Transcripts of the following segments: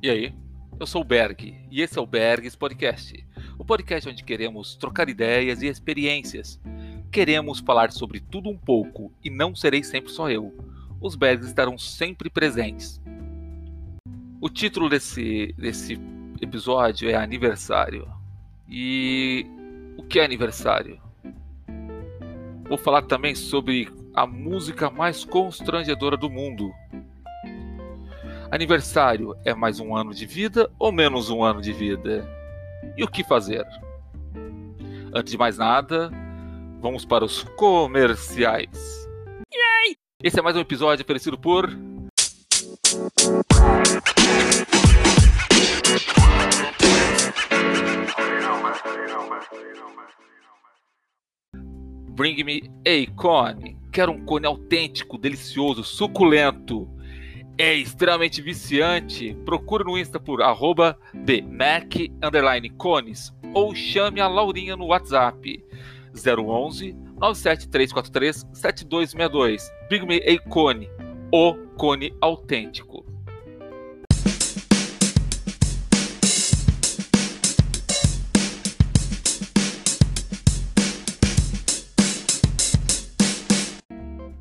E aí? Eu sou o Berg e esse é o Bergs Podcast, o podcast onde queremos trocar ideias e experiências. Queremos falar sobre tudo um pouco e não serei sempre só eu. Os Bergs estarão sempre presentes. O título desse, desse episódio é Aniversário. E o que é aniversário? Vou falar também sobre a música mais constrangedora do mundo, Aniversário é mais um ano de vida ou menos um ano de vida? E o que fazer? Antes de mais nada, vamos para os comerciais. Yay! Esse é mais um episódio oferecido por. Bring me a cone. Quero um cone autêntico, delicioso, suculento é extremamente viciante, procure no Insta por arroba cones ou chame a Laurinha no WhatsApp 011 97343 7262. Big Me a Cone, o cone autêntico.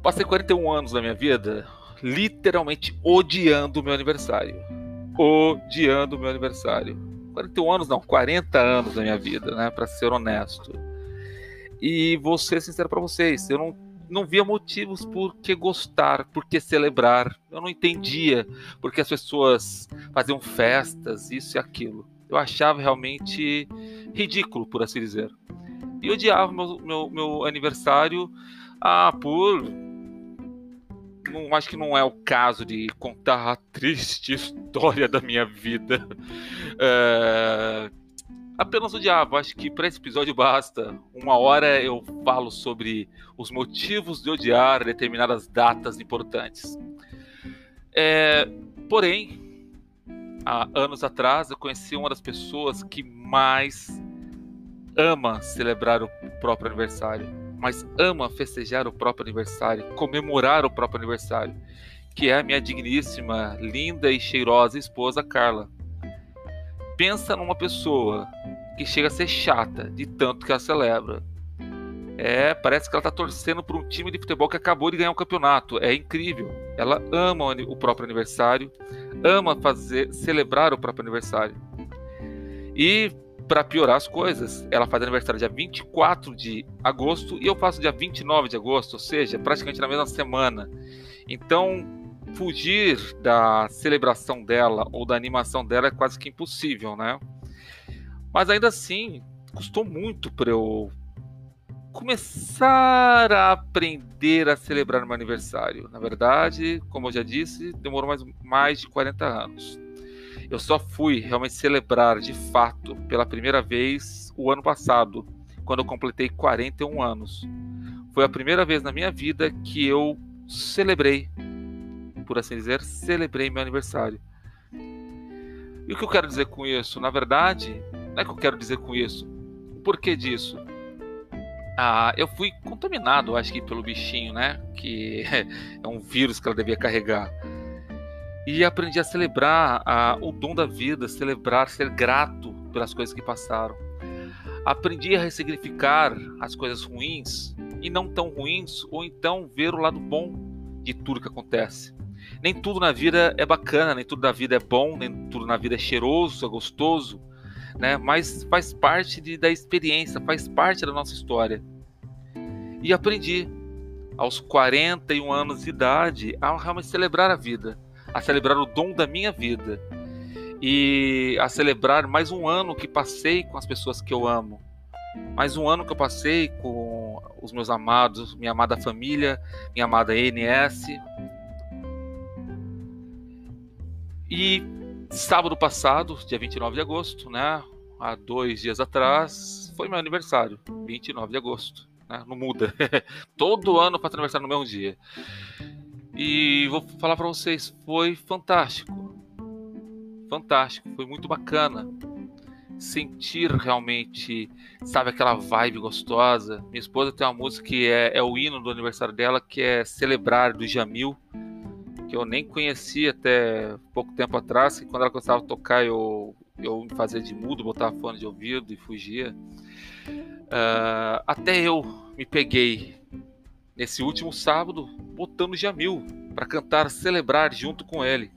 Passei 41 anos da minha vida literalmente odiando o meu aniversário. Odiando o meu aniversário. 41 anos, não, 40 anos da minha vida, né? Para ser honesto. E vou ser sincero para vocês, eu não, não via motivos por que gostar, por que celebrar. Eu não entendia por que as pessoas faziam festas, isso e aquilo. Eu achava realmente ridículo, por assim dizer. E odiava meu, meu, meu aniversário ah, por não, acho que não é o caso de contar a triste história da minha vida. É, apenas o diabo. Acho que para esse episódio basta. Uma hora eu falo sobre os motivos de odiar determinadas datas importantes. É, porém, há anos atrás eu conheci uma das pessoas que mais ama celebrar o próprio aniversário mas ama festejar o próprio aniversário, comemorar o próprio aniversário, que é a minha digníssima, linda e cheirosa esposa Carla. Pensa numa pessoa que chega a ser chata de tanto que ela celebra. É, parece que ela está torcendo por um time de futebol que acabou de ganhar um campeonato. É incrível. Ela ama o próprio aniversário, ama fazer celebrar o próprio aniversário. E para piorar as coisas, ela faz aniversário dia 24 de agosto e eu faço dia 29 de agosto, ou seja, praticamente na mesma semana. Então, fugir da celebração dela ou da animação dela é quase que impossível, né? Mas ainda assim, custou muito para eu começar a aprender a celebrar meu aniversário. Na verdade, como eu já disse, demorou mais, mais de 40 anos. Eu só fui realmente celebrar de fato pela primeira vez o ano passado, quando eu completei 41 anos. Foi a primeira vez na minha vida que eu celebrei, por assim dizer, celebrei meu aniversário. E o que eu quero dizer com isso? Na verdade, não é que eu quero dizer com isso. O porquê disso? Ah, eu fui contaminado, acho que pelo bichinho, né? Que é um vírus que ela devia carregar e aprendi a celebrar a, o dom da vida, celebrar, ser grato pelas coisas que passaram. Aprendi a ressignificar as coisas ruins e não tão ruins, ou então ver o lado bom de tudo que acontece. Nem tudo na vida é bacana, nem tudo na vida é bom, nem tudo na vida é cheiroso, é gostoso, né? Mas faz parte de, da experiência, faz parte da nossa história. E aprendi aos 41 anos de idade a realmente celebrar a vida a celebrar o dom da minha vida e a celebrar mais um ano que passei com as pessoas que eu amo, mais um ano que eu passei com os meus amados, minha amada família, minha amada NS. E sábado passado, dia 29 de agosto, né, há dois dias atrás, foi meu aniversário, 29 de agosto. Né, não muda. Todo ano faço aniversário no mesmo dia. E vou falar para vocês, foi fantástico. Fantástico, foi muito bacana. Sentir realmente, sabe, aquela vibe gostosa. Minha esposa tem uma música que é, é o hino do aniversário dela, que é Celebrar do Jamil. que eu nem conhecia até pouco tempo atrás, que quando ela começava a tocar eu, eu me fazia de mudo, botava fone de ouvido e fugia. Uh, até eu me peguei nesse último sábado botando Jamil para cantar, celebrar junto com ele.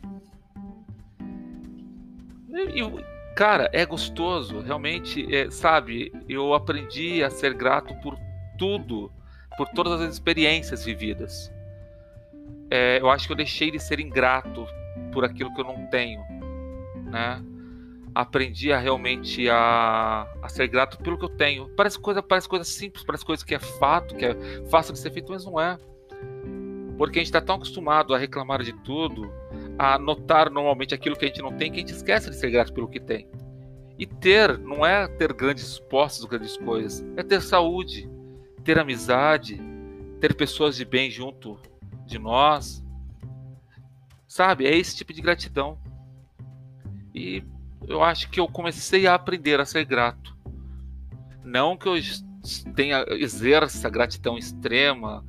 E, cara, é gostoso, realmente, é, sabe? Eu aprendi a ser grato por tudo, por todas as experiências vividas. É, eu acho que eu deixei de ser ingrato por aquilo que eu não tenho, né? Aprendi a realmente a, a ser grato pelo que eu tenho. Parece coisa, parece coisa simples, parece coisa que é fato, que é fácil de ser feito, mas não é. Porque a gente está tão acostumado a reclamar de tudo, a notar normalmente aquilo que a gente não tem, que a gente esquece de ser grato pelo que tem. E ter não é ter grandes posses, grandes coisas, é ter saúde, ter amizade, ter pessoas de bem junto de nós. Sabe? É esse tipo de gratidão. E eu acho que eu comecei a aprender a ser grato. Não que eu tenha exerça gratidão extrema,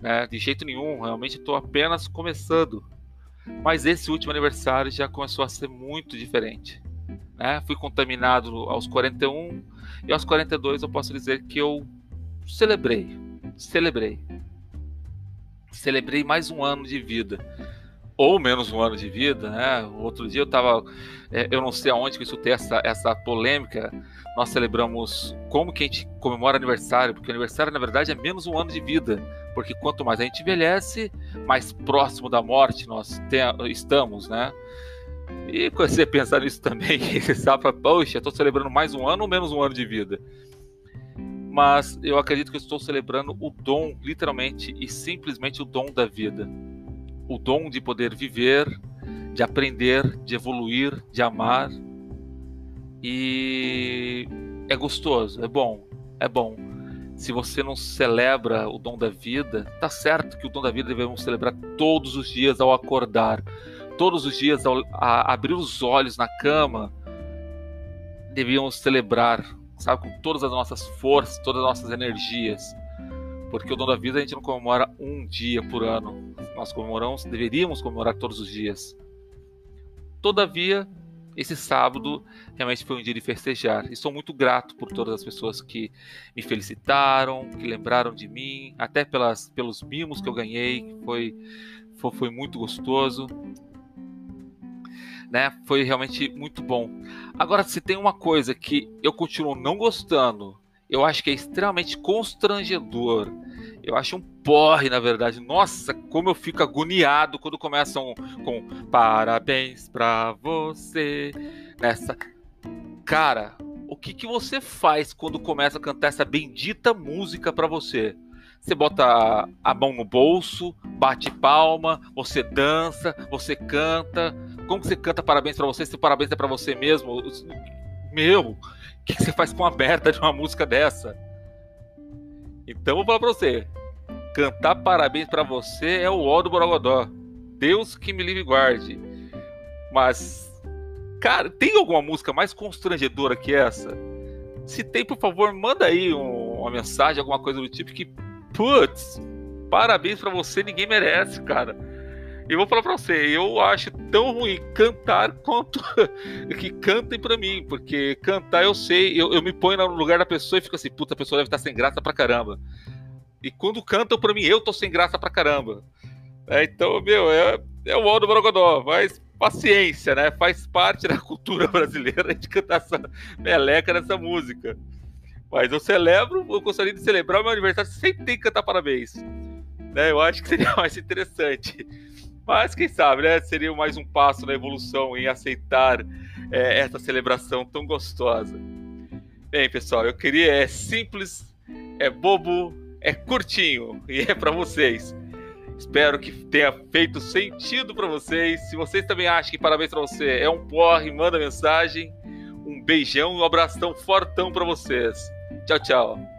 né? de jeito nenhum. Realmente estou apenas começando. Mas esse último aniversário já começou a ser muito diferente. Né? Fui contaminado aos 41 e aos 42 eu posso dizer que eu celebrei. Celebrei. Celebrei mais um ano de vida. Ou menos um ano de vida, né? Outro dia eu tava. É, eu não sei aonde que eu escutei essa, essa polêmica. Nós celebramos como que a gente comemora aniversário, porque aniversário, na verdade, é menos um ano de vida porque quanto mais a gente envelhece, mais próximo da morte nós estamos, né? E você pensar nisso também, sabe, poxa, estou celebrando mais um ano ou menos um ano de vida? Mas eu acredito que eu estou celebrando o dom, literalmente e simplesmente o dom da vida. O dom de poder viver, de aprender, de evoluir, de amar. E é gostoso, é bom, é bom se você não celebra o dom da vida, tá certo que o dom da vida devemos celebrar todos os dias ao acordar, todos os dias ao abrir os olhos na cama, devíamos celebrar, sabe, com todas as nossas forças, todas as nossas energias, porque o dom da vida a gente não comemora um dia por ano, nós comemoramos, deveríamos comemorar todos os dias. Todavia, esse sábado realmente foi um dia de festejar. E sou muito grato por todas as pessoas que me felicitaram, que lembraram de mim, até pelas, pelos mimos que eu ganhei, que foi, foi, foi muito gostoso. Né? Foi realmente muito bom. Agora, se tem uma coisa que eu continuo não gostando, eu acho que é extremamente constrangedor eu acho um porre, na verdade. Nossa, como eu fico agoniado quando começam com parabéns pra você. Nessa. Cara, o que, que você faz quando começa a cantar essa bendita música pra você? Você bota a mão no bolso, bate palma, você dança, você canta. Como que você canta parabéns para você se parabéns é para você mesmo? Meu, que, que você faz com a merda de uma música dessa? Então vou falar pra você. Cantar parabéns para você é o ó do Borogodó. Deus que me livre e guarde. Mas, cara, tem alguma música mais constrangedora que essa? Se tem, por favor, manda aí um, uma mensagem, alguma coisa do tipo que, putz, parabéns para você, ninguém merece, cara. Eu vou falar pra você, eu acho tão ruim cantar quanto que cantem pra mim, porque cantar eu sei, eu, eu me ponho no lugar da pessoa e fico assim, puta, a pessoa deve estar sem graça pra caramba. E quando cantam pra mim, eu tô sem graça pra caramba. É, então, meu, é, é o do Brogodó, mas paciência, né? Faz parte da cultura brasileira de cantar essa meleca nessa música. Mas eu celebro, eu gostaria de celebrar o meu aniversário sem ter que cantar parabéns. Né? Eu acho que seria mais interessante. Mas quem sabe, né? Seria mais um passo na evolução em aceitar é, essa celebração tão gostosa. Bem, pessoal, eu queria é simples, é bobo, é curtinho e é para vocês. Espero que tenha feito sentido para vocês. Se vocês também acham que parabéns para você é um porre, manda mensagem. Um beijão e um abração fortão para vocês. Tchau, tchau.